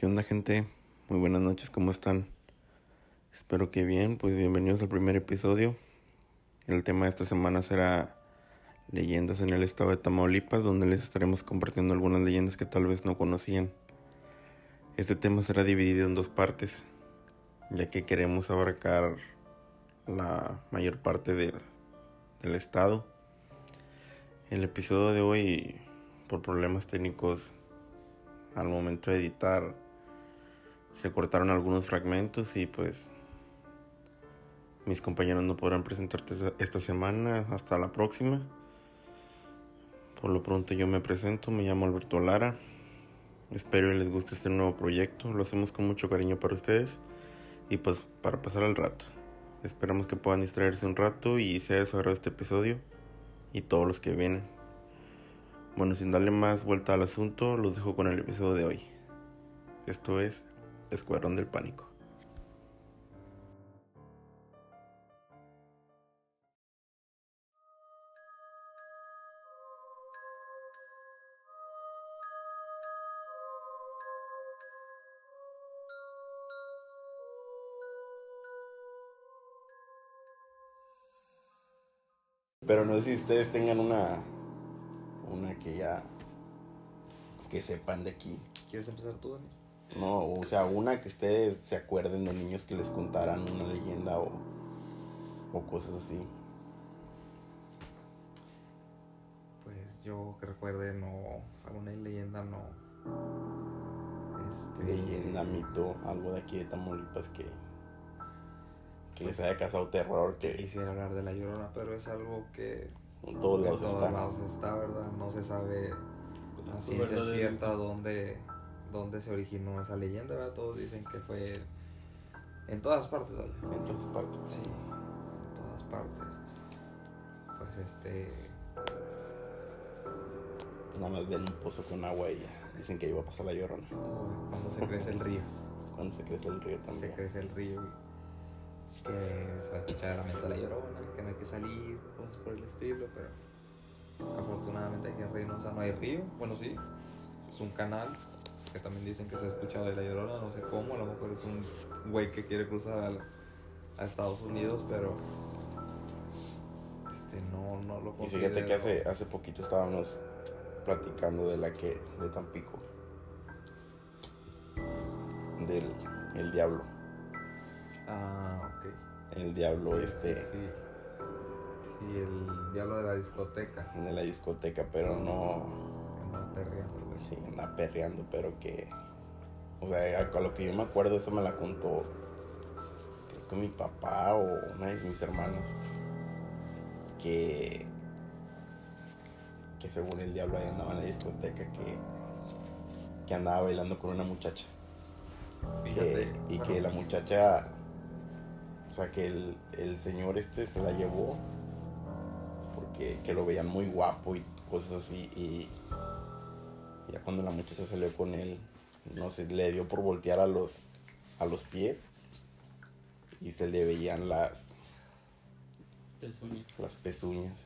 ¿Qué onda gente? Muy buenas noches, ¿cómo están? Espero que bien, pues bienvenidos al primer episodio. El tema de esta semana será leyendas en el estado de Tamaulipas, donde les estaremos compartiendo algunas leyendas que tal vez no conocían. Este tema será dividido en dos partes, ya que queremos abarcar la mayor parte del, del estado. El episodio de hoy, por problemas técnicos, al momento de editar, se cortaron algunos fragmentos y pues mis compañeros no podrán presentarte esta semana hasta la próxima. Por lo pronto yo me presento, me llamo Alberto Lara. Espero que les guste este nuevo proyecto. Lo hacemos con mucho cariño para ustedes y pues para pasar el rato. Esperamos que puedan distraerse un rato y sea de este episodio y todos los que vienen. Bueno, sin darle más vuelta al asunto, los dejo con el episodio de hoy. Esto es Escuadrón del Pánico. Pero no sé si ustedes tengan una una que ya que sepan de aquí. ¿Quieres empezar tú, Dani? No, o sea, una que ustedes se acuerden de niños que les contaran una leyenda o, o cosas así. Pues yo que recuerde, no, alguna leyenda no. Este... Leyenda, mito, algo de aquí de Tamaulipas que, que les pues haya causado terror. Que... Quisiera hablar de la llorona, pero es algo que en todos lados, en todos lados está, ¿verdad? No se sabe la ciencia cierta dónde dónde se originó esa leyenda, ¿verdad? Todos dicen que fue en todas partes, ¿vale? En todas partes. Sí, en todas partes. Pues este... Nada más ven un pozo con agua y dicen que iba a pasar la llorona. cuando se crece el río. Cuando se crece el río también. Se crece el río y que se va a escuchar el lamento de la llorona, que no hay que salir, cosas por el estilo, pero afortunadamente aquí en Reynosa no hay río. Bueno, sí, es un canal que también dicen que se ha escuchado de la llorona, no sé cómo, a lo mejor es un güey que quiere cruzar a Estados Unidos, pero este no, no lo considero. Y fíjate que hace, hace poquito estábamos platicando de la que, de Tampico, del el diablo. Ah, ok. El diablo este. Sí. sí. el diablo de la discoteca. De la discoteca, pero no perreando, güey. Sí, andaba perreando, pero que. O sea, a lo que yo me acuerdo, eso me la contó. Creo que mi papá o una de mis hermanos. Que. Que según el diablo ahí andaba en la discoteca, que. Que andaba bailando con una muchacha. Fíjate. y que la muchacha. O sea, que el, el señor este se la llevó. Porque que lo veían muy guapo y cosas así. Y ya cuando la muchacha salió con él, no sé, le dio por voltear a los, a los pies y se le veían las pezuñas. Las pezuñas.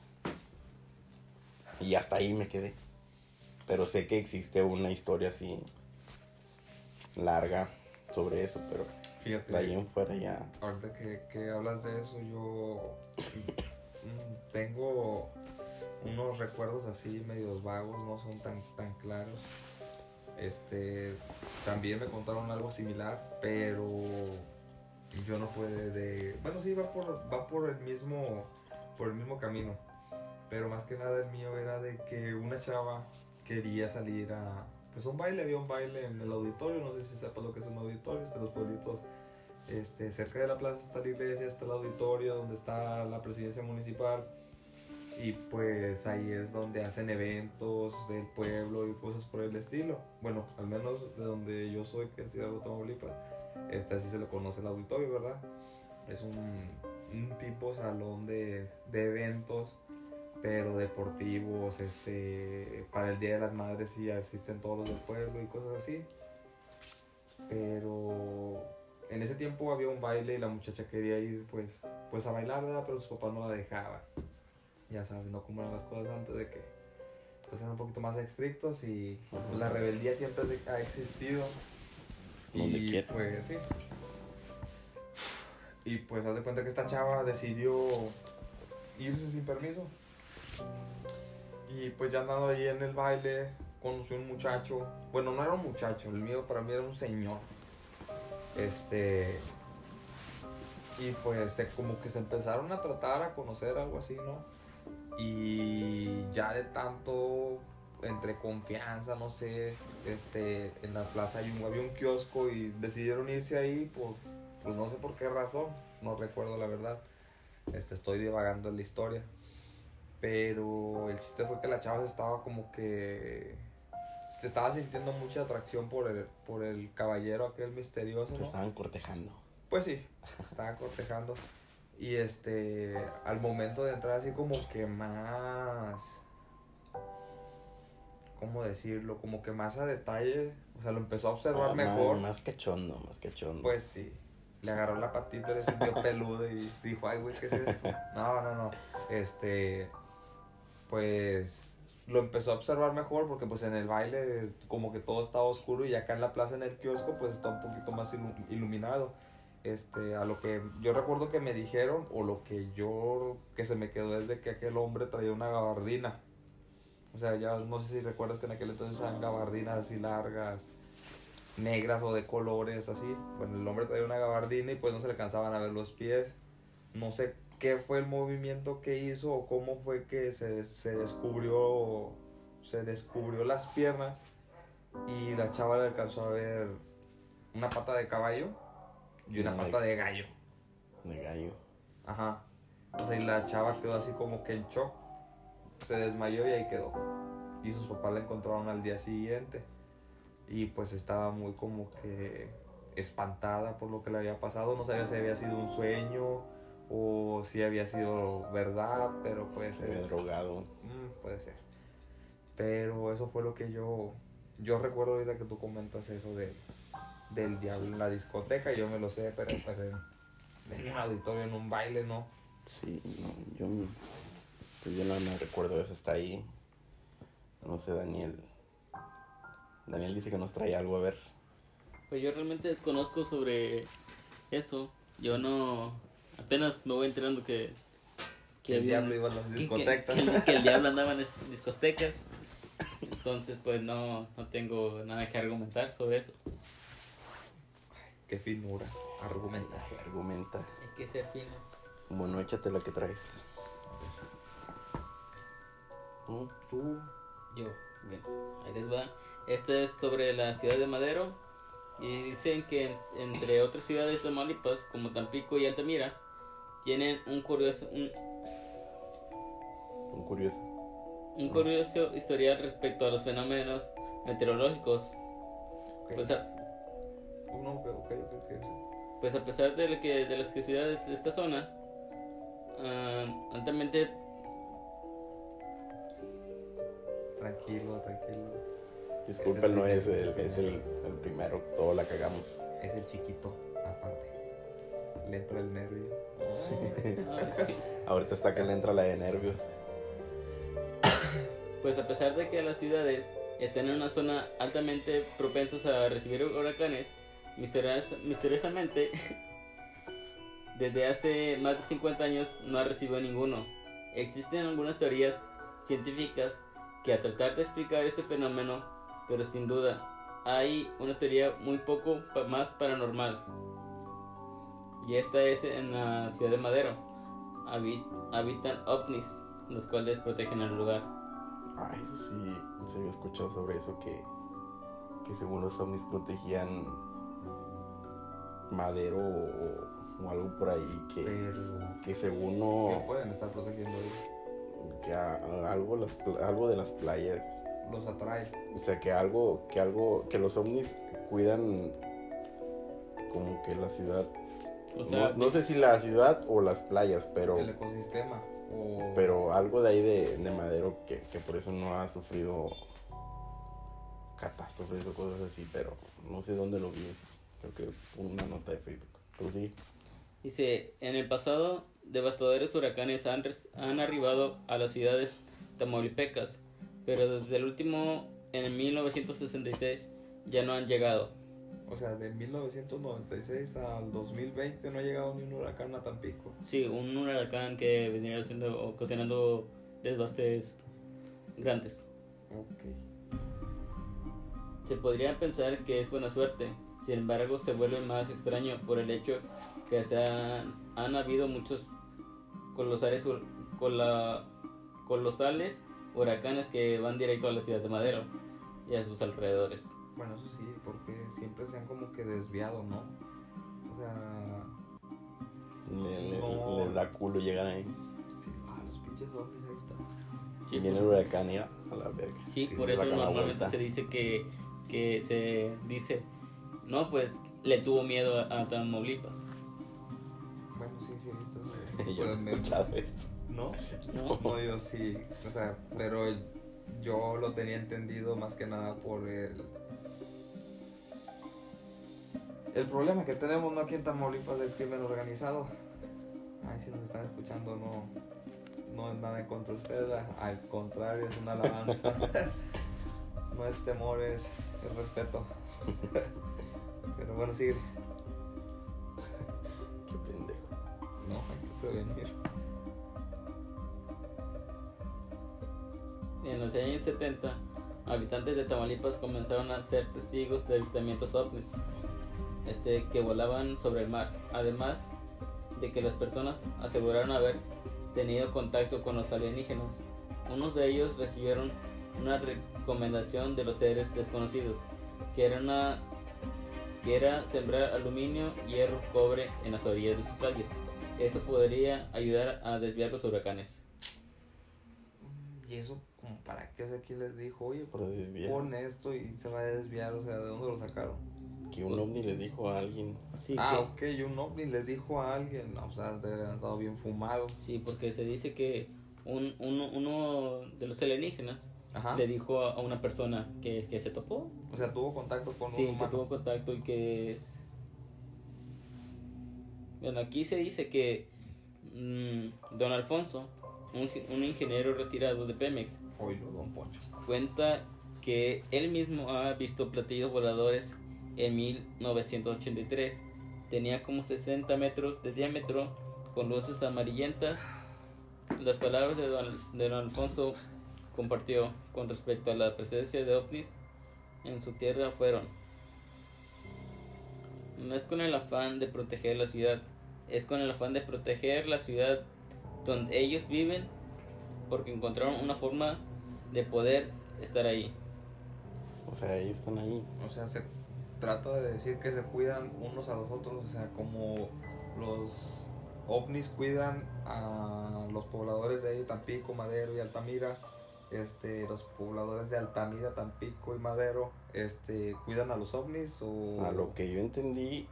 Y hasta ahí me quedé. Pero sé que existe una historia así larga sobre eso, pero Fíjate, de ahí en fuera ya. Ahorita que, que hablas de eso, yo mm, tengo unos recuerdos así medios vagos, no son tan, tan claros. Este, también me contaron algo similar, pero yo no fue de, bueno sí va por va por el mismo por el mismo camino, pero más que nada el mío era de que una chava quería salir a pues un baile, había un baile en el auditorio, no sé si sepas lo que es un auditorio, de los pueblitos este, cerca de la plaza está la iglesia, está el auditorio donde está la presidencia municipal y pues ahí es donde hacen eventos del pueblo y cosas por el estilo. Bueno, al menos de donde yo soy, que es Hidalgo, Tamaulipas, este así se le conoce el auditorio, ¿verdad? Es un, un tipo salón de, de, eventos, pero deportivos, este, para el Día de las Madres sí existen todos los del pueblo y cosas así. Pero en ese tiempo había un baile y la muchacha quería ir pues, pues a bailar, ¿verdad? Pero su papá no la dejaba ya sabes, no como eran las cosas antes de que pues eran un poquito más estrictos y la rebeldía siempre ha existido Donde y quiera. pues sí. Y pues haz de cuenta que esta chava decidió irse sin permiso. Y pues ya andando ahí en el baile, conoció un muchacho. Bueno, no era un muchacho, el mío para mí era un señor. Este. Y pues se- como que se empezaron a tratar, a conocer algo así, ¿no? Y ya de tanto entre confianza, no sé, este, en la plaza hay un, había un kiosco y decidieron irse ahí por, pues no sé por qué razón, no recuerdo la verdad, este, estoy divagando en la historia, pero el chiste fue que la chava estaba como que, se estaba sintiendo mucha atracción por el, por el caballero aquel misterioso, ¿no? estaban cortejando. Pues sí, estaban cortejando. Y este, al momento de entrar así como que más, ¿cómo decirlo? Como que más a detalle, o sea, lo empezó a observar Ah, mejor. Más, más cachondo, más cachondo. Pues sí, le agarró la patita, le sintió peludo y dijo, ay, güey, ¿qué es esto? No, no, no, este, pues lo empezó a observar mejor porque pues en el baile como que todo estaba oscuro y acá en la plaza en el kiosco pues está un poquito más ilu- iluminado. Este, a lo que yo recuerdo que me dijeron o lo que yo que se me quedó es de que aquel hombre traía una gabardina. O sea, ya no sé si recuerdas que en aquel entonces eran gabardinas así largas, negras o de colores así. Bueno, el hombre traía una gabardina y pues no se le alcanzaban a ver los pies. No sé qué fue el movimiento que hizo o cómo fue que se, se descubrió se descubrió las piernas y la chava le alcanzó a ver una pata de caballo y una pata de gallo. De gallo. Ajá. O sea, y la chava quedó así como que en shock. Se desmayó y ahí quedó. Y sus papás la encontraron al día siguiente. Y pues estaba muy como que espantada por lo que le había pasado. No sabía si había sido un sueño o si había sido verdad, pero pues había es- drogado. Mm, puede ser. Pero eso fue lo que yo. Yo recuerdo ahorita que tú comentas eso de, del diablo en la discoteca. Yo me lo sé, pero pues en, en un auditorio, en un baile, ¿no? Sí, no, yo, pues yo no me recuerdo eso, está ahí. No sé, Daniel. Daniel dice que nos trae algo a ver. Pues yo realmente desconozco sobre eso. Yo no. Apenas me voy enterando que. Que el diablo iba a las discotecas. Que, que- que el diablo andaba en esas discotecas. Entonces, pues no, no tengo nada que argumentar sobre eso. Qué finura. Argumenta. Ay, argumenta. Hay que ser finos. Bueno, échate la que traes. Tú. Yo, bien, ahí les va. Este es sobre la ciudad de Madero. Y dicen que en- entre otras ciudades de Tamaulipas, como Tampico y Altamira, tienen un curioso, un, Un curioso. un curioso historial respecto a los fenómenos meteorológicos. Ok. Pues a, no, ok, ok, sí. pues a pesar de, lo que, de las que ciudades de esta zona, ah, altamente Tranquilo, tranquilo. Disculpen, no es el, es el, el primero, todo la cagamos. Es el chiquito, aparte. Le entra el nervio. Ay. Ahorita está que le entra la de nervios. Pues a pesar de que las ciudades están en una zona altamente propensas a recibir huracanes, misterios- misteriosamente, desde hace más de 50 años no ha recibido ninguno. Existen algunas teorías científicas que a tratar de explicar este fenómeno, pero sin duda hay una teoría muy poco más paranormal. Y esta es en la ciudad de Madero. Habi- habitan ovnis, los cuales protegen el lugar. Ay, eso sí, se había escuchado sobre eso, que, que según los ovnis protegían madero o, o algo por ahí, que, Pero. que según ¿Qué no, pueden estar protegiendo ahí? que a- a algo, las, pla- algo de las playas, Los atrae. o sea, que algo, que algo, que los ovnis cuidan como que la ciudad, O sea, no, no sé si la ciudad o las playas, pero... El ecosistema. O... Pero algo de ahí de, de Madero que, que por eso no ha sufrido catástrofes o cosas así, pero no sé dónde lo vi. Creo que una nota de Facebook. Pero sí, dice, en el pasado, devastadores huracanes han, res- han arribado a las ciudades tamaulipecas, pero desde el último, en 1966, ya no han llegado. O sea, de 1996 al 2020 no ha llegado ni un huracán a Tampico. Sí, un huracán que vendría haciendo, ocasionando desbastes grandes. Ok. Se podría pensar que es buena suerte, sin embargo se vuelve más extraño por el hecho que se han, han habido muchos colosales, cola- colosales huracanes que van directo a la ciudad de Madero y a sus alrededores. Bueno, eso sí, porque siempre se han como que desviado, ¿no? O sea, Le- le- No. Les da culo llegar ahí. sí, ah, los pinches ovnis, ahí está. Sí, Y viene el huracán y a a la verga. Sí, por eso normalmente se dice que, que se dice, no, pues le tuvo miedo a, a Tamaulipas, Bueno, sí, sí, he visto eso. Yo no he escuchado esto. ¿No? ¿no? No, yo sí, o sea, pero yo lo tenía entendido más que nada por el... El problema que tenemos no aquí en Tamaulipas del crimen organizado. Ay, si nos están escuchando, no, no es nada en contra de ustedes, al contrario, es una alabanza. no es temor, es, es respeto. pero bueno, sigue. Qué pendejo. No, hay que prevenir. En los años 70, habitantes de Tamaulipas comenzaron a ser testigos de avistamientos ovnis este, que volaban sobre el mar, además de que las personas aseguraron haber tenido contacto con los alienígenas. Unos de ellos recibieron una recomendación de los seres desconocidos, que era, una, que era sembrar aluminio, hierro, cobre en las orillas de sus playas. Eso podría ayudar a desviar los huracanes. Y eso, como para qué, o sea, ¿quién les dijo? Oye, Por desviar. pon esto y se va a desviar, o sea, ¿de dónde lo sacaron? Que un ovni le dijo a alguien. Sí, ah, que- ok, y un ovni les dijo a alguien, o sea, de haber andado bien fumado. Sí, porque se dice que un, uno, uno de los alienígenas Ajá. le dijo a una persona que, que se topó, O sea, tuvo contacto con un sí, que humano. tuvo contacto y que... Bueno, aquí se dice que mm, don Alfonso, un, un ingeniero retirado de Pemex, don Poncho. cuenta que él mismo ha visto platillos voladores en 1983. Tenía como 60 metros de diámetro con luces amarillentas. Las palabras de don, de don Alfonso compartió con respecto a la presencia de ovnis en su tierra fueron no es con el afán de proteger la ciudad, es con el afán de proteger la ciudad donde ellos viven porque encontraron una forma de poder estar ahí. O sea, ellos están ahí. O sea, se trata de decir que se cuidan unos a los otros, o sea, como los ovnis cuidan a los pobladores de ahí, Tampico, Madero y Altamira. Este, los pobladores de Altamira, Tampico y Madero, este, cuidan a los ovnis o A lo que yo entendí.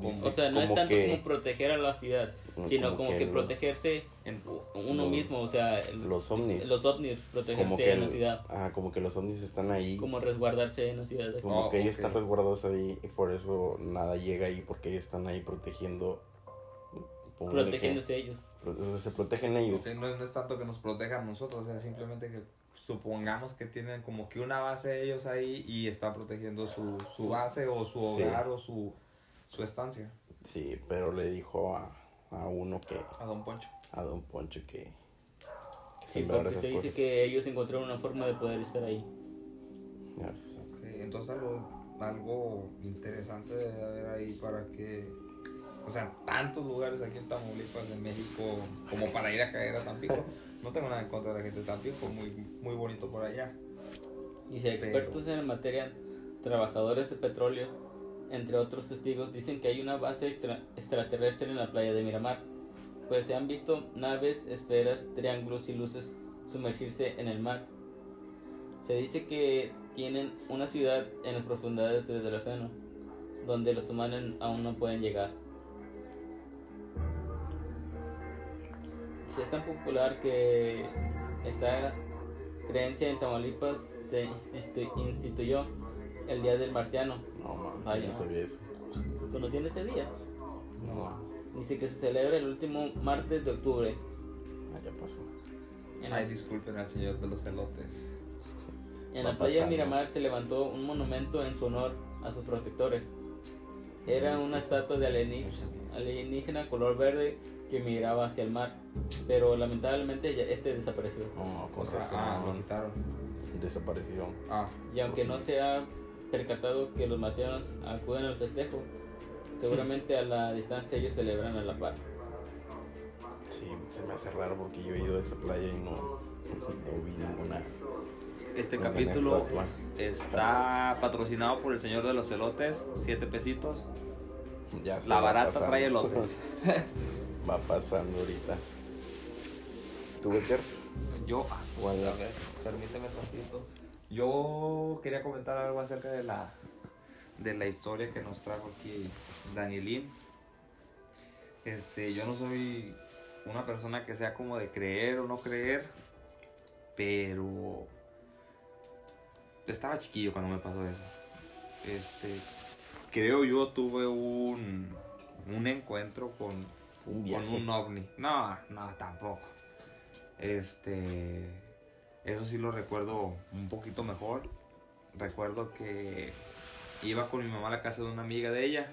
dice O sea, no es como tanto que- como proteger a la ciudad, sino como, que, los- protegerse en- uno los- mismo, o sea, el- los ovnis. los ovnis, protegerse que en la ciudad, ah, como que los ovnis están ahí. como resguardarse en la ciudad. Como Oh, que ellos están resguardados ahí y por eso nada llega ahí porque ellos están ahí protegiendo. Protegiéndose ellos. Se protegen ellos. Sí, no, no es tanto que nos protejan nosotros, o sea, simplemente que supongamos que tienen como que una base ellos ahí y están protegiendo su, su base o su Sí. hogar o su, su estancia. Sí, pero le dijo a, a uno que, A Don Poncho. a Don Poncho que, que Sí, porque se dice cosas. que ellos encontraron una forma de poder estar ahí. Ya ves. Ok, entonces algo, algo interesante debe haber ahí para que, o sea, tantos lugares aquí en Tamaulipas, en México, como para ir a caer a Tampico. No tengo nada en contra de la gente de Tampico, muy, muy bonito por allá. Y si expertos en la materia, trabajadores de petróleo, entre otros testigos, dicen que hay una base extra- extraterrestre en la playa de Miramar, pues se han visto naves, esferas, triángulos y luces sumergirse en el mar. Se dice que tienen una ciudad en las profundidades del océano, donde los humanos aún no pueden llegar. Si es tan popular que esta creencia en Tamaulipas se institu- instituyó el Día del Marciano. No, yo no sabía eso. ¿Conocían ese día? No, Dice que se celebra el último martes de octubre. ah, ya pasó. En, Ay, disculpen al señor de los elotes. en va la playa de pasando. Miramar se levantó un monumento en su honor a sus protectores. Era una estatua de alienígena, alienígena color verde que miraba hacia el mar, pero lamentablemente ya- este desapareció. No, O pues sea, eso ah, lo quitaron. desapareció. Ah, Y aunque no se ha percatado que los marcianos acuden al festejo, seguramente a la distancia ellos celebran a la par. Sí, se me hace raro porque yo he ido a esa playa y no, no vi ninguna. Este ninguna capítulo estatua. está patrocinado por el señor de los elotes, siete pesitos. Ya La barata trae elotes. va pasando ahorita. ¿Tú, Becker? yo, ah, Bueno. a ver, permíteme tantito. Yo quería comentar algo acerca de la de la historia que nos trajo aquí Danielín. Este, yo no soy una persona que sea como de creer o no creer, pero estaba chiquillo cuando me pasó eso. Este, creo yo tuve un un encuentro con Un con un ovni. No, no, tampoco. Este. Eso sí lo recuerdo un poquito mejor. Recuerdo que iba con mi mamá a la casa de una amiga de ella.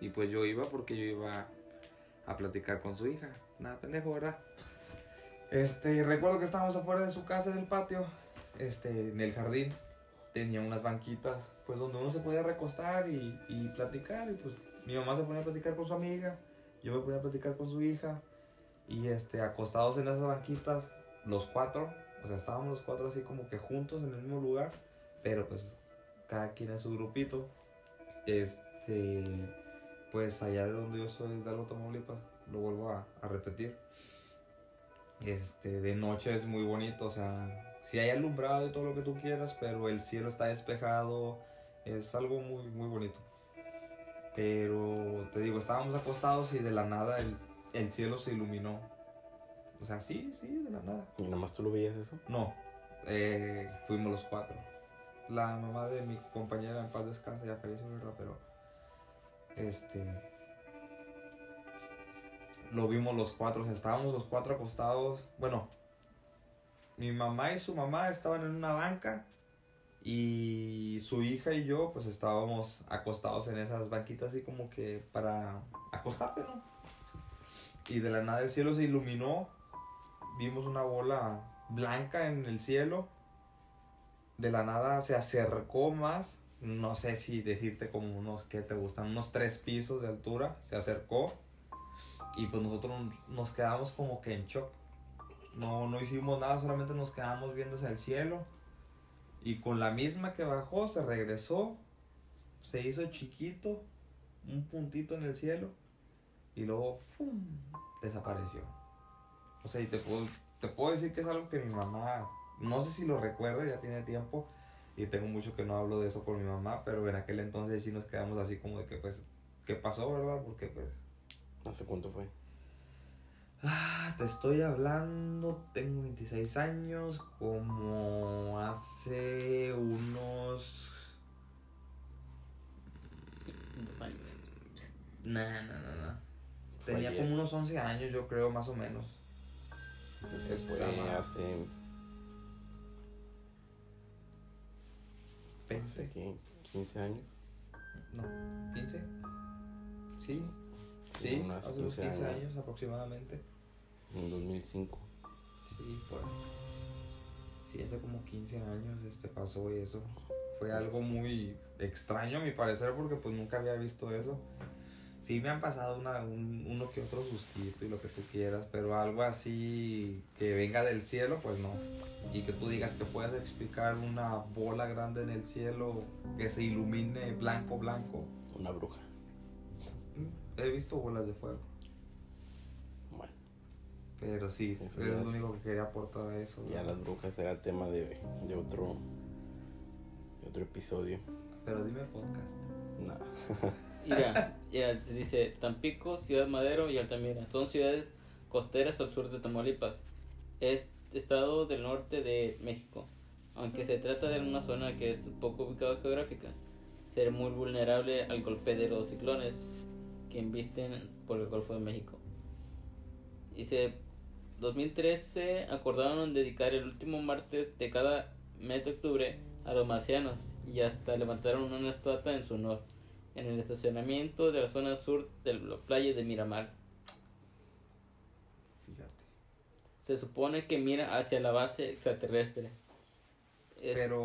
Y pues yo iba porque yo iba a platicar con su hija. Nada, pendejo, ¿verdad? Este, recuerdo que estábamos afuera de su casa en el patio. Este, en el jardín. Tenía unas banquitas, pues donde uno se podía recostar y, y platicar. Y pues mi mamá se ponía a platicar con su amiga. Yo me ponía a platicar con su hija y este, acostados en esas banquitas, los cuatro, o sea, estábamos los cuatro así como que juntos en el mismo lugar, pero pues cada quien en su grupito. Este, pues allá de donde yo soy, de Tamaulipas, lo vuelvo a, a repetir. Este, de noche es muy bonito, o sea, si hay alumbrado y todo lo que tú quieras, pero el cielo está despejado, es algo muy, muy bonito. Pero te digo, estábamos acostados y de la nada el, el cielo se iluminó. O sea, sí, sí, de la nada. ¿Y nada más tú lo veías eso? No, eh, fuimos los cuatro. La mamá de mi compañera en paz descansa ya falleció, ¿verdad? Pero, este, lo vimos los cuatro, o sea, estábamos los cuatro acostados. Bueno, mi mamá y su mamá estaban en una banca y su hija y yo pues estábamos acostados en esas banquitas así como que para acostarte, ¿no? Y de la nada el cielo se iluminó, vimos una bola blanca en el cielo, de la nada se acercó más, no sé si decirte como unos, que te gustan? Unos tres pisos de altura, se acercó y pues nosotros nos quedamos como que en shock. No, no hicimos nada, solamente nos quedamos viendo hacia el cielo. Y con la misma que bajó, se regresó. Se hizo chiquito. Un puntito en el cielo. Y luego. Desapareció. O sea, y te puedo, te puedo decir que es algo que mi mamá, no sé si lo recuerda, ya tiene tiempo. Y tengo mucho que no hablo de eso con mi mamá. Pero en aquel entonces sí nos quedamos así como de que, pues, ¿qué pasó, verdad? Porque, pues, ¿Hace cuánto fue? Ah, te estoy hablando, tengo 26 años, como hace unos... Dos años. No, no, no, no. Fue Tenía ayer. como unos 11 años, yo creo, más o menos. Ese fue Estaba- hace, hace ¿qué? 15 años. No, 15. Sí, Sí, sí, hace unos 15 años aproximadamente. En 2005. Sí, por. Sí, hace como 15 años este, pasó eso. Fue algo muy extraño a mi parecer porque pues nunca había visto eso. Sí me han pasado una, un- uno que otro sustito y lo que tú quieras, pero algo así que venga del cielo, pues no. Y que tú digas que puedes explicar una bola grande en el cielo que se ilumine blanco, blanco. Una bruja. He visto bolas de fuego, pero sí, es lo único que quería aportar a eso. ya ¿verdad? las brujas era tema de, de otro de otro episodio. Pero dime podcast. Nada. Mira, ya se dice Tampico, Ciudad Madero y Altamira. Son ciudades costeras al sur de Tamaulipas. Es estado del norte de México. Aunque se trata de una zona que es poco ubicada geográfica, ser muy vulnerable al golpe de los ciclones que embisten por el Golfo de México. Dice, 2013 acordaron dedicar el último martes de cada mes de octubre a los marcianos y hasta levantaron una estatua en su honor en el estacionamiento de la zona sur de la playa de Miramar. Fíjate. Se supone que mira hacia la base extraterrestre. Es- Pero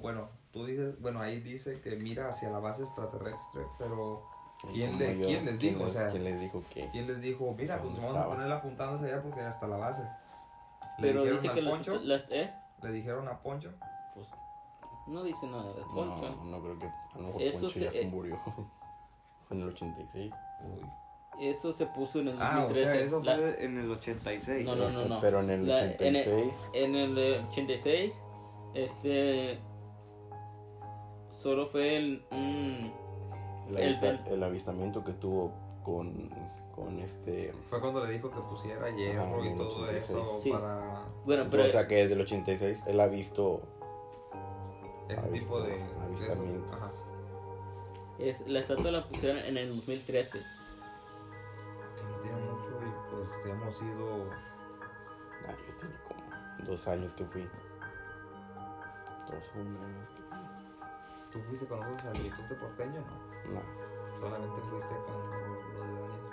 bueno, tú dices, bueno, ahí dice que mira hacia la base extraterrestre, pero ¿quién, le, yo, ¿quién les dijo? O sea, ¿Quién les dijo que? ¿quién les dijo? Mira, ¿Dónde pues vamos a estaba? ponerla apuntando hacia allá porque hasta la base. ¿Le pero dijeron dice al que Poncho? ¿eh? ¿Le dijeron a Poncho? Pues, no dice nada de Poncho. No, no creo que. A lo mejor Eso Poncho se- ya se eh. murió. Fue en el 86. Uy. Eso se puso en el Ah, o 2013. sea, eso La- fue en el 86. No, no, no, no. Pero en el La- en el- 86. En el eh, 86, este. Solo fue el, un. El, el avista- del- el avistamiento que tuvo con, con este. Fue cuando le dijo que pusiera hierro Ah, y todo 86. eso Sí. para Bueno, pero. o sea que desde el 86 él ha visto. ese Ha visto tipo de avistamientos. Ajá. es, la estatua la pusieron en el 2013. Que no tiene mucho y pues hemos ido Ah, yo como dos años que fui. Dos o ¿Tú fuiste con nosotros al Litute Porteño? No. No. Solamente fuiste con lo de Daniel.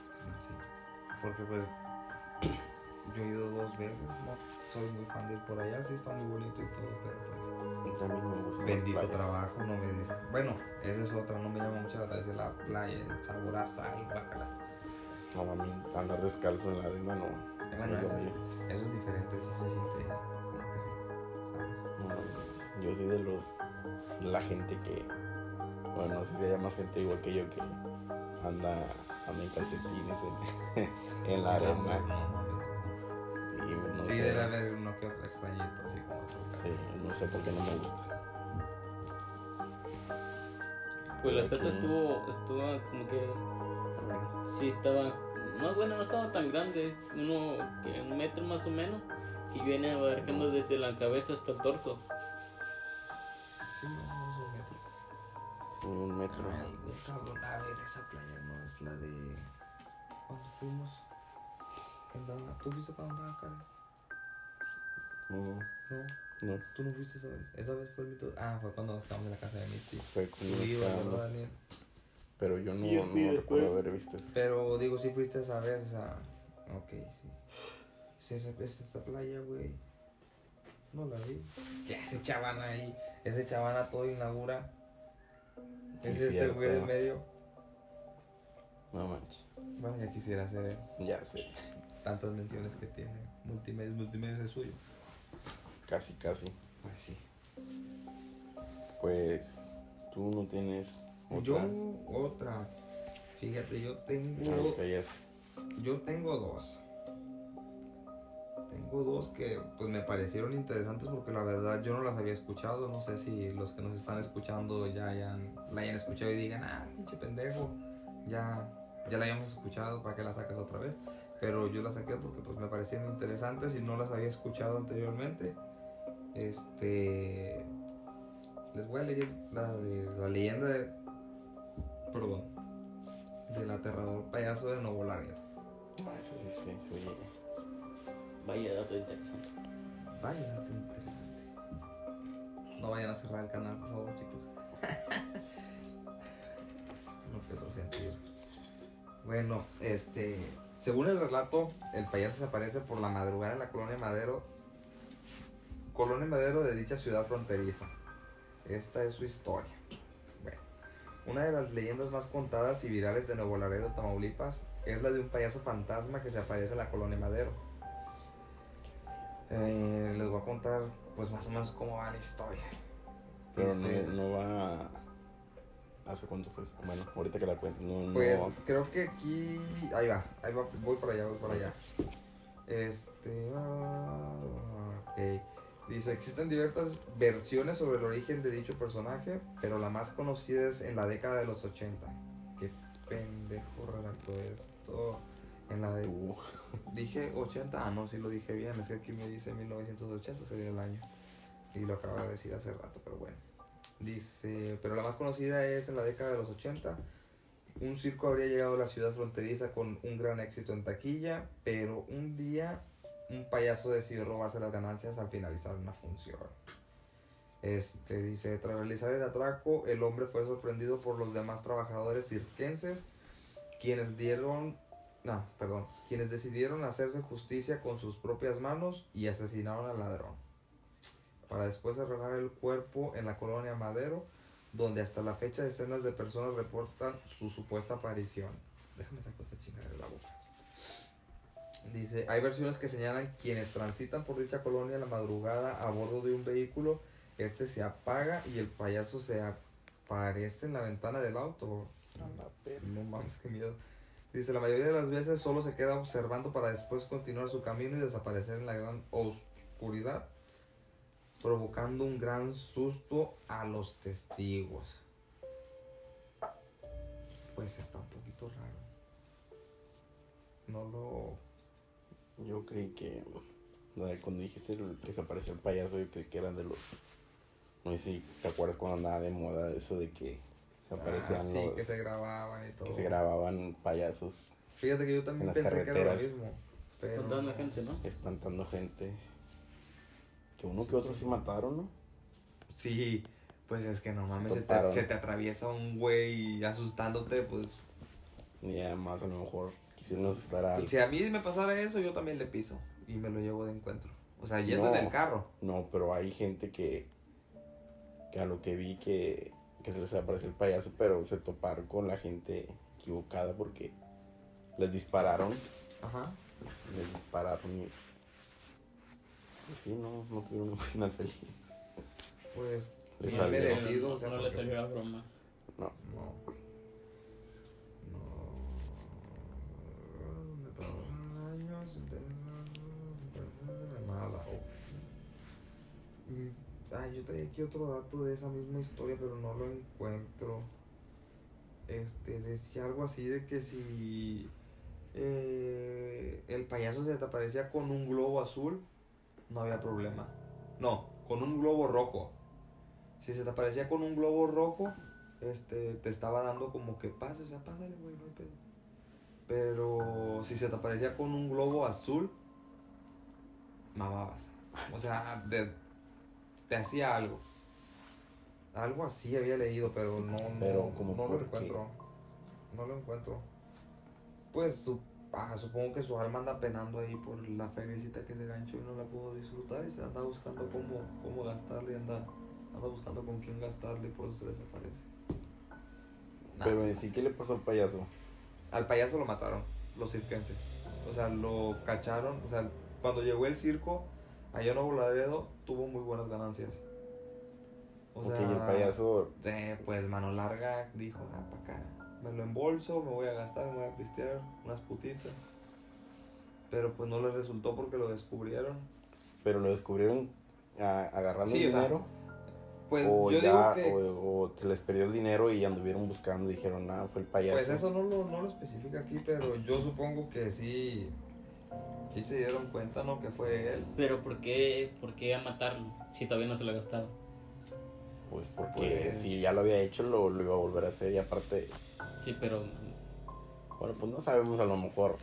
Ah. Sí. Porque pues yo he ido dos veces, no soy muy fan de ir por allá, sí está muy bonito y todo, pero pues También me gustan las bendito trabajo, no me deja. Bueno, esa es otra, no me llama mucho la atención la playa, el sabor a sal, guacala. No, a mí andar descalzo en la arena no. Bueno, no eso, eso es diferente, sí se siente Yo soy de los. de la gente que. Bueno, no sé si haya más gente igual que yo que anda, anda en calcetines en, en la arena. No, no, no, Y no sí, sé. debe haber uno que otro extrañito, así como otro. Sí, no sé por qué no me gusta. Pues la estatua estuvo, estuvo como que sí estaba, no bueno, no estaba tan grande, uno que un metro más o menos, que viene abarcando desde la cabeza hasta el torso. La de. ¿Cuándo fuimos? ¿Qué andaba? ¿Tú fuiste para andaba acá? No, No, no. tú no fuiste esa vez. Esa vez fue el mito. Ah, fue cuando estábamos en la casa de Mitzi. Fue ¿verdad, estábamos- Daniel? Pero yo no, Yo no recuerdo después. haber visto eso. Pero digo, sí fuiste esa vez, o sea. Ok, sí. Sí, esa, es esa playa, güey. No la vi. ¿Qué hace chavana ahí? Ese chavana todo inaugura. Sí, es este güey del medio. No manches. Bueno, ya quisiera hacer él. Ya sé. tantas menciones que tiene. Multimedia, multimedia es suyo. Casi, casi. Pues sí. Pues tú no tienes otra. Yo, otra. Fíjate, yo tengo. Hayas- Yo tengo dos. Tengo dos que pues me parecieron interesantes porque la verdad yo no las había escuchado. No sé si los que nos están escuchando ya hayan, la hayan escuchado y digan, ah, pinche pendejo. Ya, ya la habíamos escuchado, ¿para qué la sacas otra vez? Pero yo la saqué porque pues me parecieron interesantes y no las había escuchado anteriormente. Este. Les voy a leer la de la leyenda de. Perdón. Del aterrador payaso de Nuevo Laredo. Ah, eso sí, sí, sí. Vaya dato interesante. Vaya, dato interesante. No vayan a cerrar el canal, por favor, chicos. no que otro sentido. Bueno, este. Según el relato, el payaso se aparece por la madrugada en la colonia Madero. Colonia Madero de dicha ciudad fronteriza. Esta es su historia. Bueno, una de las leyendas más contadas y virales de Nuevo Laredo, Tamaulipas, es la de un payaso fantasma que se aparece en la colonia Madero. Eh, les voy a contar, pues más o menos cómo va la historia. Pero Dice- no, no va. ¿Hace cuánto fue? Bueno, ahorita que la cuento. No, Pues no. creo que aquí. Ahí va, ahí va, voy para allá, voy para allá. Este. ok. Dice: existen diversas versiones sobre el origen de dicho personaje, pero la más conocida es en la década de los 80. Qué pendejo redactó esto. En la de. Tú. Dije 80, ah, no, sí lo dije bien, es que aquí me dice 1980 sería el año. Y lo acabo de decir hace rato, pero bueno. Dice, pero la más conocida es en la década de los 80. Un circo habría llegado a la ciudad fronteriza con un gran éxito en taquilla, pero un día un payaso decidió robarse las ganancias al finalizar una función. Este dice, tras realizar el atraco, el hombre fue sorprendido por los demás trabajadores circenses, quienes dieron, no, perdón, quienes decidieron hacerse justicia con sus propias manos y asesinaron al ladrón. Para después arrojar el cuerpo en la colonia Madero, donde hasta la fecha decenas de personas reportan su supuesta aparición. Déjame sacar esta chingada de la boca. Dice, hay versiones que señalan quienes transitan por dicha colonia en la madrugada a bordo de un vehículo, este se apaga y el payaso se aparece en la ventana del auto. No mames, qué miedo. Dice, la mayoría de las veces solo se queda observando para después continuar su camino y desaparecer en la gran oscuridad, provocando un gran susto a los testigos. Pues está un poquito raro. No lo Yo creí que. Cuando dijiste que se apareció el payaso, yo creí que eran de los. No sé si te acuerdas cuando andaba de moda eso de que se aparecían Ah, sí, los. que se grababan y todo. que se grababan payasos Fíjate que yo también en las pensé que era lo carreteras. mismo. Pero Espantando gente, ¿no? espantando gente. Que uno que otro sí mataron, ¿no? Sí, pues es que no mames, se te, se te atraviesa un güey asustándote, pues. Y además a lo mejor quisieron asustar a alguien. Si a mí me pasara eso, yo también le piso y me lo llevo de encuentro. O sea, yendo No. en el carro. No, pero hay gente que, que a lo que vi que, que se les apareció el payaso, pero se toparon con la gente equivocada porque les dispararon, Ajá. les dispararon y sí, no, no tuvieron un final feliz. Pues Les salió. merecido. No, o sea, no le salió la broma. No, No. No. Años de nada. Ay, yo traía aquí otro dato de esa misma historia, pero no lo encuentro. Este, decía algo así de que si eh, el payaso se te aparecía con un globo azul, no había problema. No, con un globo rojo. Si se te aparecía con un globo rojo, este, te estaba dando como que pase, o sea, pásale, güey, no hay pedo. Pero si se te aparecía con un globo azul, mamabas. O sea, de- te hacía algo. Algo así había leído, pero no, no, Pero, ¿como no lo qué? encuentro. No lo encuentro. Pues su- supongo que su alma anda penando ahí por la feriecita que se ganchó y no la pudo disfrutar y se anda buscando cómo, cómo gastarle anda, anda buscando con quién gastarle y por eso se desaparece. Nah. pero sí, ¿qué le pasó al payaso? Al payaso lo mataron, los circenses. O sea, lo cacharon. O sea, cuando llegó el circo, allá en Nuevo Laredo, tuvo muy buenas ganancias. O sea, y el payaso, eh, pues mano larga dijo, ah, para acá. Me lo embolso, me voy a gastar, me voy a pistear unas putitas. Pero pues no le resultó porque lo descubrieron. pero lo descubrieron a- agarrando Sí, el o sea, dinero. Pues o yo ya, digo que. o, o se les perdió el dinero y anduvieron buscando y dijeron, ah, fue el payaso. Pues eso no lo, no lo especifica aquí, pero yo supongo que sí. Sí se dieron cuenta, ¿no? Que fue él. Pero ¿por qué, ¿por qué a matarlo si todavía no se lo ha gastado? Pues porque Pues- si ya lo había hecho, lo, lo iba a volver a hacer. Y aparte, Sí, pero bueno, pues no sabemos a lo mejor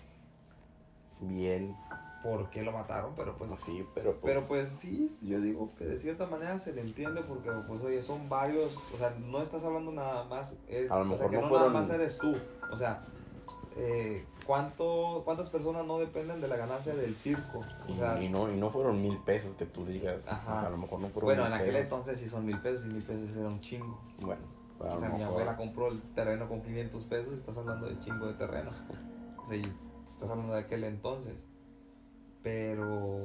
bien, por qué lo mataron, pero pues. así, pero pues. Pero pues sí, yo digo que de cierta manera se le entiende porque pues oye, son varios, o sea, no estás hablando nada más, es- A lo o sea, mejor que no no fueron- nada más eres tú, o sea, eh, ¿cuánto, ¿cuántas personas no dependen de la ganancia del circo? O Y, sea, y no, y no fueron mil pesos que tú digas. Ajá. O sea, a lo mejor no fueron bueno, en mil aquel pesos. entonces sí son mil pesos y mil pesos era un chingo. Bueno, a O sea, mi abuela compró el terreno con 500 pesos y estás hablando de chingo de terreno. O sea, y estás hablando de aquel entonces. Pero,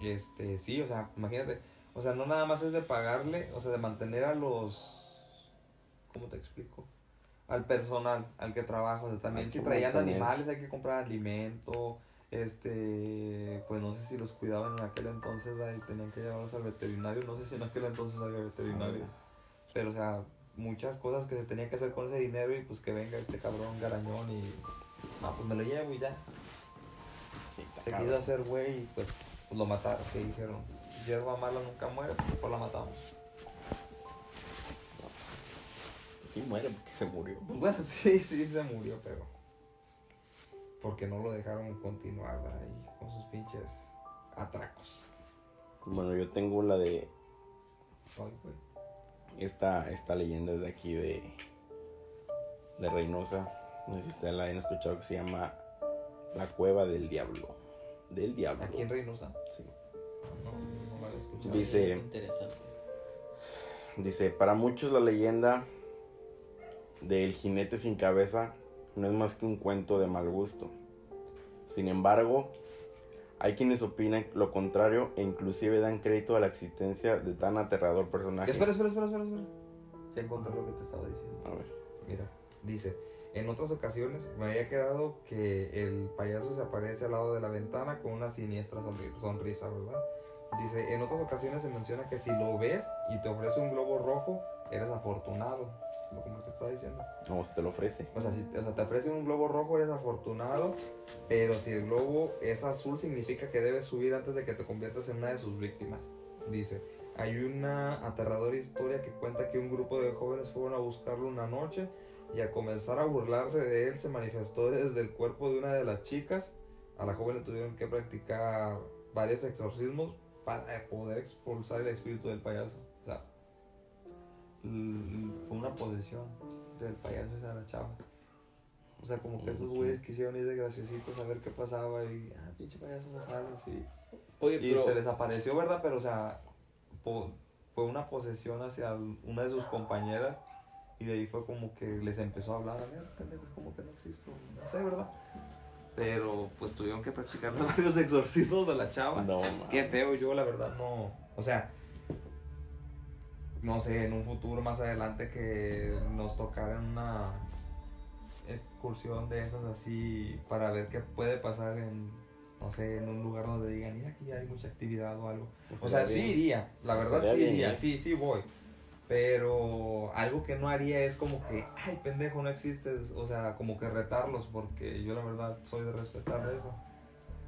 este, sí, o sea, imagínate. O sea, no nada más es de pagarle, o sea, de mantener a los, ¿cómo te explico? Al personal, al que trabaja. O sea, también Hay si traían mantener. animales hay que comprar alimento. Este, pues no sé si los cuidaban en aquel entonces ¿verdad? y tenían que llevarlos al veterinario. No sé si en aquel entonces había veterinarios. Pero, o sea, muchas cosas que se tenían que hacer con ese dinero y pues que venga este cabrón garañón y... No, pues me lo llevo y ya. Sí, Se quiso hacer güey y pues, pues lo mataron. Que dijeron, hierba mala nunca muere, pues la matamos. Sí muere porque se murió. Pues bueno, sí, sí, se murió, pero... Porque no lo dejaron continuar ahí con sus pinches atracos. Bueno, yo tengo la de Ay, güey. Esta, esta leyenda es de aquí de, de Reynosa. No sé si ustedes la han escuchado que se llama La Cueva del Diablo. Del Diablo. ¿Aquí en Reynosa? Sí. No, no la había escuchado. Dice- Interesante. Dice, para muchos la leyenda del jinete sin cabeza no es más que un cuento de mal gusto. Sin embargo, hay quienes opinan lo contrario e inclusive dan crédito a la existencia de tan aterrador personaje. Espera, espera, espera, espera, espera. Ya encontré lo que te estaba diciendo. A ver. Mira, dice, en otras ocasiones me había quedado que el payaso se aparece al lado de la ventana con una siniestra sonri- sonrisa, ¿verdad? Dice, en otras ocasiones se menciona que si lo ves y te ofrece un globo rojo, eres afortunado. Como te estaba diciendo. No, se te lo ofrece. O sea, si o sea, te ofrece un globo rojo, eres afortunado, pero si el globo es azul, significa que debes subir antes de que te conviertas en una de sus víctimas. Dice, hay una aterradora historia que cuenta que un grupo de jóvenes fueron a buscarlo una noche y al comenzar a burlarse de él se manifestó desde el cuerpo de una de las chicas. A la joven le tuvieron que practicar varios exorcismos para poder expulsar el espíritu del payaso. Fue una posesión del payaso esa de la chava. O sea, como que esos güeyes quisieron ir de graciositos a ver qué pasaba y, ah, pinche payaso no sales y... Oye, Y pero. se les apareció, ¿verdad? Pero, o sea, fue una posesión hacia una de sus compañeras y de ahí fue como que les empezó a hablar, a como que no existo, no sé, ¿verdad? Pero, pues tuvieron que practicar varios exorcismos de la chava. No. Qué feo, yo la verdad no. O sea, no sé, en un futuro más adelante que nos tocara una excursión de esas así para ver qué puede pasar en, no sé, en un lugar donde digan, mira que ya hay mucha actividad o algo. O sea, sí iría, la verdad Estaría sí bien iría, ir. sí, sí voy. Pero algo que no haría es como que, ay, pendejo, no existes. O sea, como que retarlos, porque yo la verdad soy de respetar eso.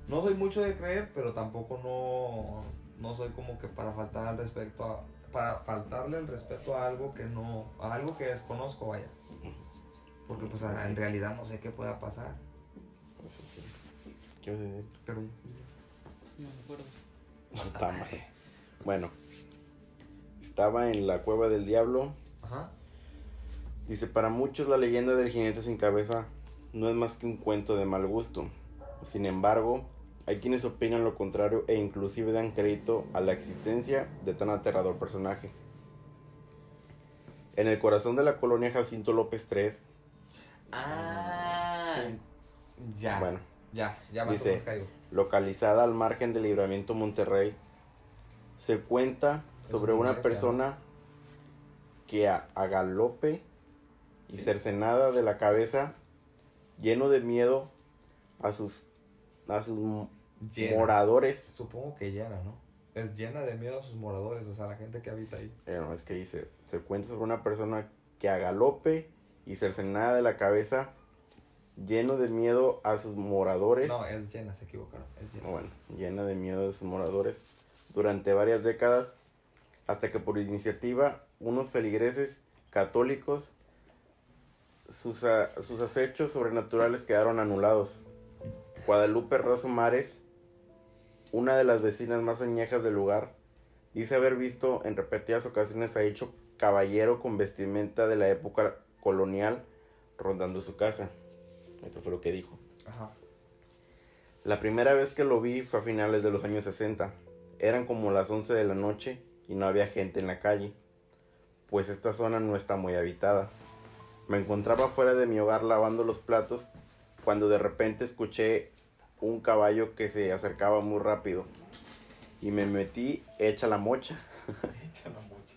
No soy mucho de creer, pero tampoco no, no soy como que para faltar al respecto a, para faltarle el respeto a algo que no, a algo que desconozco, vaya. Porque pues a- Sí. en realidad no sé qué pueda pasar. Eso sí. ¿Qué vas a decir? Pero No me acuerdo. Bueno. Estaba en la cueva del diablo. ajá. Dice, para muchos la leyenda del jinete sin cabeza no es más que un cuento de mal gusto. Sin embargo, hay quienes opinan lo contrario e inclusive dan crédito a la existencia de tan aterrador personaje. En el corazón de la colonia Jacinto López III, Ah, ya. bueno, Ya, ya más Dice- o menos caigo. localizada al margen del libramiento Monterrey, se cuenta Es sobre una persona que a, a galope y Sí. cercenada de la cabeza, lleno de miedo a sus, a sus moradores. Supongo que llena, ¿no? Es llena de miedo a sus moradores, o sea, la gente que habita ahí. Eh, no, es que dice, se cuenta sobre una persona que a galope y cercenada de la cabeza, lleno de miedo a sus moradores. No, es llena, se equivocaron. Es llena. bueno, llena de miedo de sus moradores durante varias décadas, hasta que por iniciativa unos feligreses católicos sus, a- sus acechos sobrenaturales quedaron anulados. Guadalupe Rosso Mares, una de las vecinas más añejas del lugar, dice haber visto en repetidas ocasiones a dicho caballero con vestimenta de la época colonial rondando su casa. Esto fue lo que dijo. Ajá. La primera vez que lo vi fue a finales de los años 60. Eran como las 11 de la noche y no había gente en la calle, pues esta zona no está muy habitada. Me encontraba fuera de mi hogar lavando los platos cuando de repente escuché un caballo que se acercaba muy rápido y me metí hecha la mocha, Échala mucho.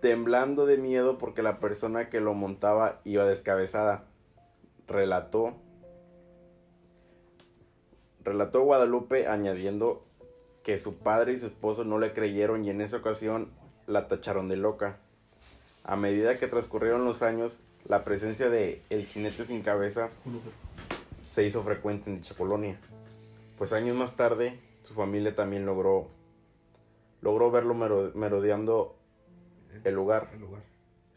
temblando de miedo porque la persona que lo montaba iba descabezada. Relató Relató Guadalupe añadiendo que su padre y su esposo no le creyeron y en esa ocasión la tacharon de loca. A medida que transcurrieron los años, la presencia de el jinete sin cabeza se hizo frecuente en dicha colonia. Pues años más tarde, su familia también logró logró verlo mero- merodeando el lugar. El lugar.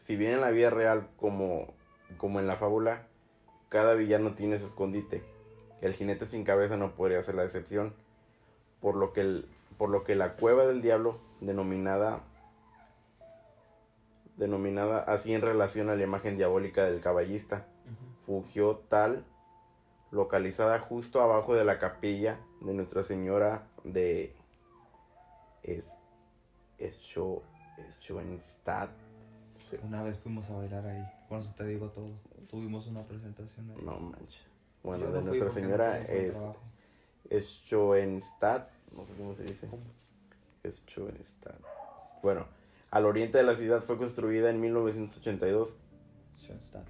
Si bien en la vida real como, como en la fábula, cada villano tiene su escondite. El jinete sin cabeza no podría ser la excepción, por lo que, el- por lo que la cueva del diablo, denominada denominada así en relación a la imagen diabólica del caballista, fugió tal localizada justo abajo de la capilla de Nuestra Señora de es Escho Schoenstatt. Una vez fuimos a bailar ahí. Con eso te digo todo. Tuvimos una presentación ahí. No manches. Bueno, Yo de no Nuestra no Señora por es. Schoenstatt, no sé cómo se dice. Schoenstatt. Bueno, al oriente de la ciudad fue construida en 1982 Schoenstatt.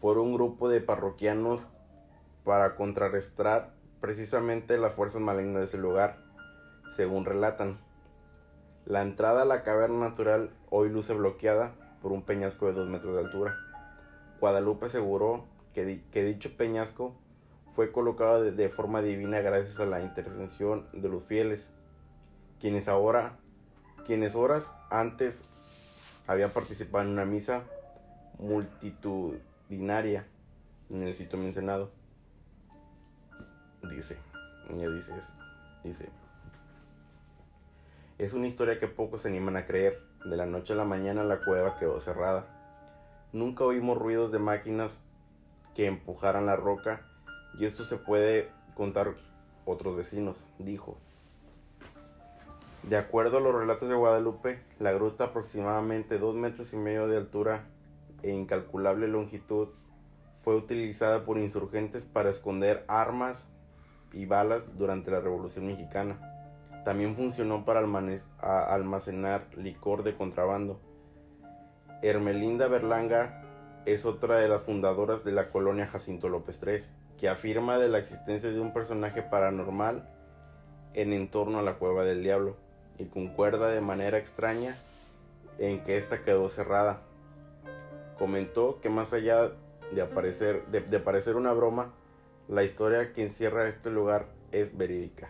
por un grupo de parroquianos para contrarrestar precisamente las fuerzas malignas de ese lugar, según relatan. La entrada a la caverna natural hoy luce bloqueada por un peñasco de 2 metros de altura. Guadalupe aseguró que, di- que dicho peñasco fue colocado de, de forma divina gracias a la intercesión de los fieles, quienes ahora, quienes horas antes habían participado en una misa multitudinaria en el sitio mencionado. Dice, ella dice eso, dice. Es una historia que pocos se animan a creer. De la noche a la mañana la cueva quedó cerrada. Nunca oímos ruidos de máquinas que empujaran la roca y esto se puede contar otros vecinos, dijo. De acuerdo a los relatos de Guadalupe, la gruta aproximadamente dos metros y medio de altura e incalculable longitud fue utilizada por insurgentes para esconder armas y balas durante la Revolución Mexicana. También funcionó para almacenar licor de contrabando. Hermelinda Berlanga es otra de las fundadoras de la colonia Jacinto López III, que afirma de la existencia de un personaje paranormal en entorno a la cueva del diablo y concuerda de manera extraña en que ésta quedó cerrada. Comentó que más allá de, aparecer, de parecer una broma, la historia que encierra este lugar es verídica.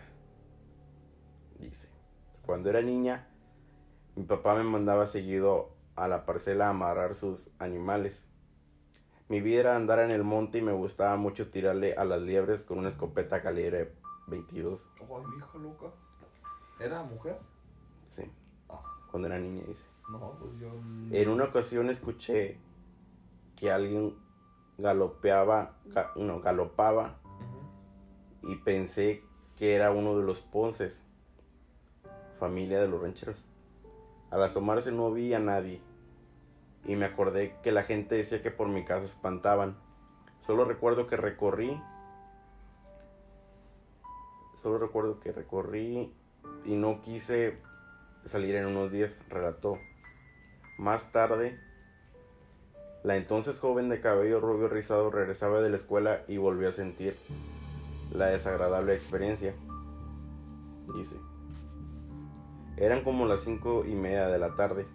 Dice, cuando era niña, mi papá me mandaba seguido a la parcela a amarrar sus animales. Mi vida era andar en el monte y me gustaba mucho tirarle a las liebres con una escopeta calibre 22. Ay, vieja loca. ¿Era mujer? Sí, Ah, cuando era niña, dice. no, pues yo. En una ocasión escuché que alguien galopeaba, ga- no, galopaba y pensé que era uno de los Ponces, familia de los rancheros. Al asomarse no vi a nadie y me acordé que la gente decía que por mi casa espantaban. Solo recuerdo que recorrí, solo recuerdo que recorrí y no quise salir en unos días, relató. Más tarde, la entonces joven de cabello rubio rizado regresaba de la escuela y volvió a sentir la desagradable experiencia. Dice. Eran como las cinco y media de la tarde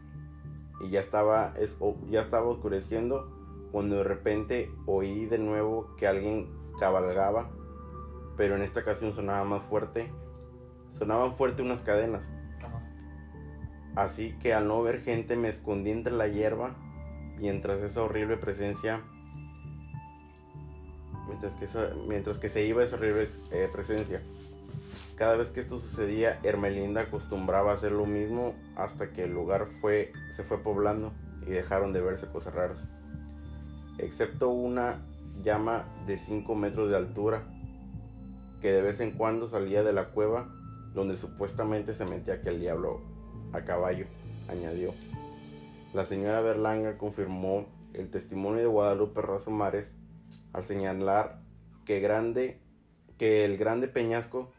y ya estaba, es- ya estaba oscureciendo cuando de repente oí de nuevo que alguien cabalgaba, pero en esta ocasión sonaba más fuerte. Sonaban fuerte unas cadenas. Así que al no ver gente me escondí entre la hierba mientras esa horrible presencia mientras que, se iba esa horrible eh, presencia. Cada vez que esto sucedía, Hermelinda acostumbraba a hacer lo mismo hasta que el lugar fue, se fue poblando y dejaron de verse cosas raras. Excepto una llama de 5 metros de altura que de vez en cuando salía de la cueva donde supuestamente se metía aquel diablo a caballo, añadió. La señora Berlanga confirmó el testimonio de Guadalupe Razo Mares al señalar que, grande, que el grande peñasco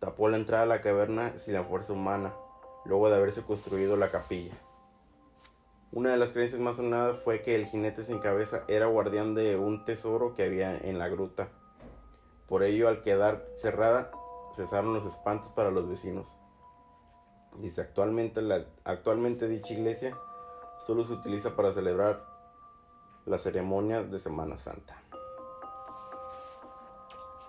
tapó la entrada a la caverna sin la fuerza humana, luego de haberse construido la capilla. Una de las creencias más sonadas fue que el jinete sin cabeza era guardián de un tesoro que había en la gruta. Por ello, al quedar cerrada, cesaron los espantos para los vecinos. Dice, actualmente, la, actualmente dicha iglesia solo se utiliza para celebrar las ceremonias de Semana Santa.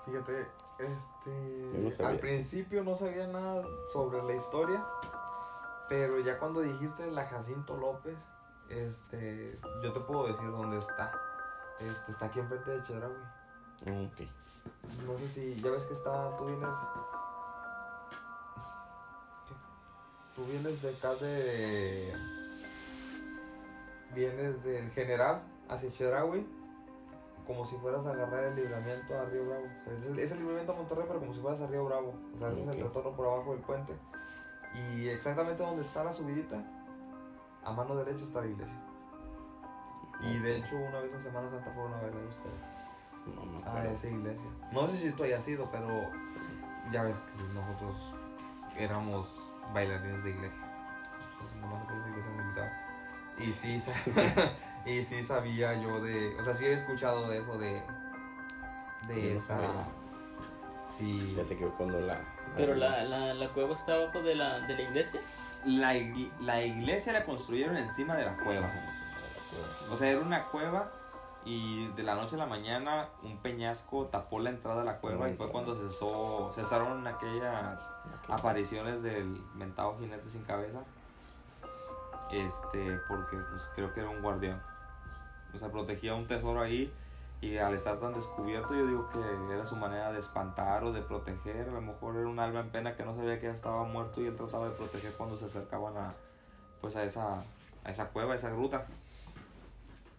Fíjate, este. No al principio no sabía nada sobre la historia. Pero ya cuando dijiste la Jacinto López, este. Yo te puedo decir dónde está. Este, está aquí enfrente de Chedraui. Ah, Ok. No sé si. Ya ves que está. Tú vienes. tú vienes de acá de. Vienes del general hacia Chedraui, como si fueras a agarrar el libramiento a Río Bravo. O sea, es, el, es el libramiento a Monterrey, pero como si fueras a Río Bravo. O sea, ese es el retorno por abajo del puente. Y exactamente donde está la subidita, a mano derecha está la iglesia. Y de hecho, una vez en Semana Santa fueron a verla ustedes No a esa iglesia. No sé si tú hayas ido, pero ya ves que nosotros éramos bailarines de iglesia. Nomás por esa iglesia nos invitaban. Y sí, y sí sabía yo de, o sea, sí he escuchado de eso de de no esa sabía. sí. Fíjate que cuando la. Pero la, la, la cueva está abajo de la, de la iglesia. La, igl- la iglesia la construyeron encima de la cueva. O sea, era una cueva y de la noche a la mañana un peñasco tapó la entrada a la cueva y fue cuando cesó, cesaron aquellas apariciones del mentado jinete sin cabeza. Este, porque pues, creo que era un guardián. O sea, protegía un tesoro ahí y al estar tan descubierto yo digo que era su manera de espantar o de proteger. A lo mejor era un alma en pena que no sabía que ya estaba muerto y él trataba de proteger cuando se acercaban a, pues, a, esa, a esa cueva, a esa gruta.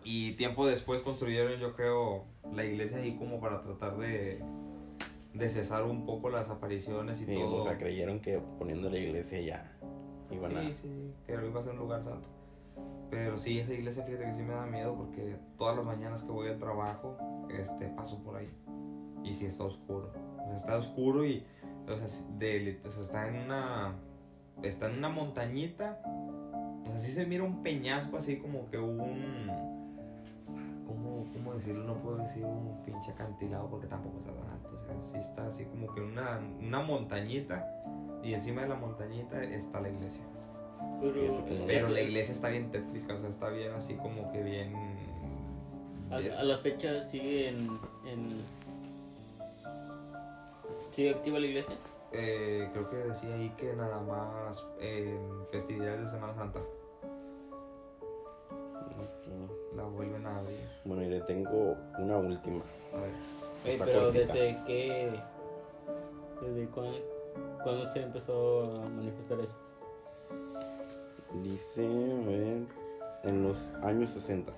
Y tiempo después construyeron yo creo la iglesia ahí como para tratar de, de cesar un poco las apariciones y Sí, pues, o todo. sea, creyeron que poniendo la iglesia ya iban a. Sí, sí, que iba a ser un lugar santo. Pero sí, esa iglesia, fíjate que sí me da miedo porque todas las mañanas que voy al trabajo, este, paso por ahí. Y sí está oscuro. O sea, está oscuro y, o sea, de- o sea, está en una, está en una montañita. O sea, sí se mira un peñasco así como que un, ¿cómo, cómo decirlo? No puedo decir un pinche acantilado porque tampoco está tan alto. O sea, sí está así como que una, una montañita y encima de la montañita está la iglesia. Pero, no. La iglesia está bien tétrica, o sea, está bien así como que bien. A, bien- a la fecha sigue en, en. ¿Sigue activa la iglesia? eh, creo que decía ahí que nada más en festividades de Semana Santa vuelven a abrir. Bueno, y le tengo una última. A ver. Eh, Está pero cortita. desde qué. ¿Desde cuándo, cuándo se empezó a manifestar eso? Dice, a ver, en los años 60.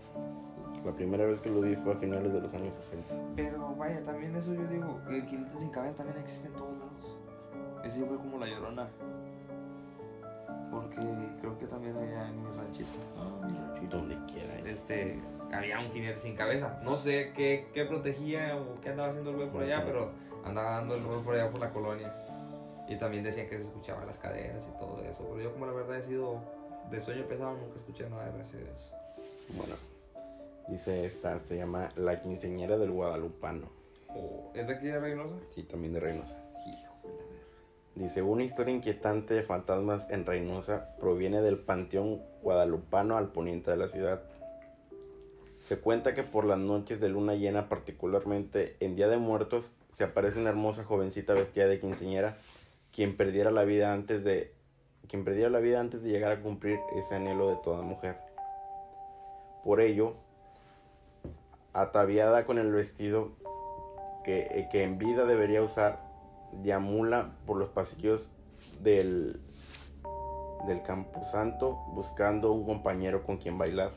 La primera vez que lo vi fue a finales de los años 60. Pero vaya, también eso yo digo, el jinete sin cabeza también existe en todos lados. Es igual como la llorona. Porque creo que también allá en mi ranchito. Ah, mi ranchito. Donde quiera. eh. Este, había un jinete sin cabeza. No sé qué, qué protegía o qué andaba haciendo el güey por allá, pero andaba dando el rol por allá por la colonia. Y también decían que se escuchaban las cadenas y todo eso. Pero yo, como la verdad he sido de sueño pesado, nunca escuché nada de gracias a Dios. Bueno, dice esta, se llama La Quinceñera del Guadalupano. Oh, ¿Es de aquí de Reynosa? Sí, también de Reynosa. Dice, una historia inquietante de fantasmas en Reynosa proviene del panteón guadalupano al poniente de la ciudad. Se cuenta que por las noches de luna llena, particularmente en Día de Muertos, se aparece una hermosa jovencita vestida de quinceñera, quien perdiera la vida antes de quien perdiera la vida antes de llegar a cumplir ese anhelo de toda mujer. Por ello, ataviada con el vestido que, que en vida debería usar, deambula por los pasillos del, del Camposanto buscando un compañero con quien bailar.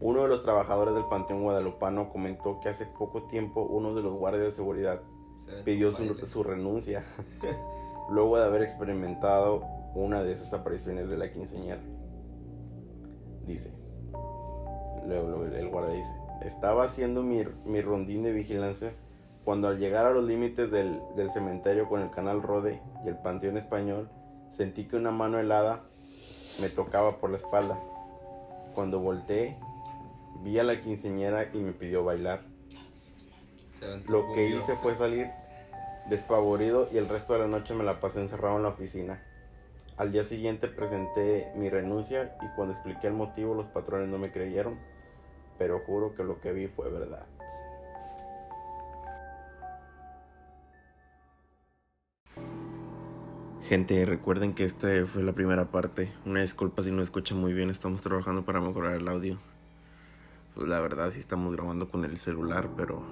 Uno de los trabajadores del Panteón Guadalupano comentó que hace poco tiempo uno de los guardias de seguridad Se pidió su, su renuncia luego de haber experimentado una de esas apariciones de la quinceañera. Dice, luego, luego el guardia dice, estaba haciendo mi, mi rondín de vigilancia cuando al llegar a los límites del, del cementerio con el canal Rode y el Panteón Español, sentí que una mano helada me tocaba por la espalda. Cuando volteé, vi a la quinceañera y me pidió bailar. Lo que hice fue salir despavorido y el resto de la noche me la pasé encerrado en la oficina. Al día siguiente presenté mi renuncia y cuando expliqué el motivo los patrones no me creyeron, pero juro que lo que vi fue verdad. Gente, recuerden que esta fue la primera parte. Una disculpa si no escuchan muy bien, estamos trabajando para mejorar el audio. Pues la verdad sí estamos grabando con el celular, pero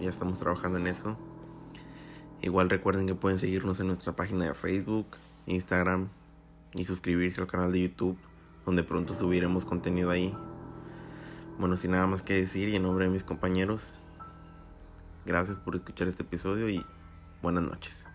ya estamos trabajando en eso. Igual recuerden que pueden seguirnos en nuestra página de Facebook, Instagram y suscribirse al canal de YouTube, donde pronto subiremos contenido ahí. Bueno, sin nada más que decir y en nombre de mis compañeros, gracias por escuchar este episodio y buenas noches.